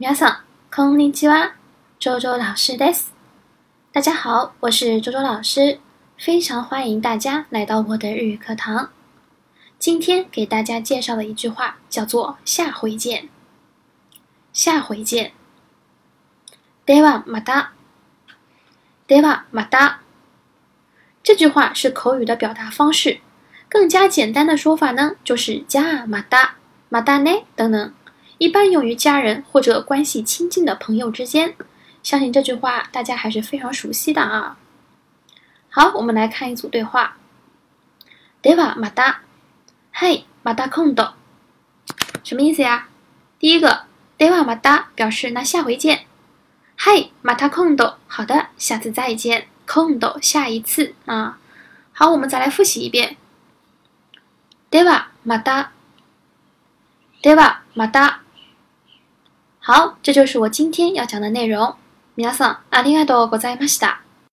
皆さん、こんにちは。周周老师です。大家好，我是周周老师，非常欢迎大家来到我的日语课堂。今天给大家介绍的一句话叫做“下回见”。下回见。ではまた。ではまた。这句话是口语的表达方式，更加简单的说法呢，就是じゃまた、またね等等。 一般用于家人或者关系亲近的朋友之间，相信这句话大家还是非常熟悉的啊。好，我们来看一组对话。ではまた、はい、また今度。什么意思呀？第一个ではまた表示那下回见。はい、また今度。好的，下次再见。今度下一次啊。好，我们再来复习一遍。ではまた、ではまた。 好，这就是我今天要讲的内容。皆さんありがとうございました。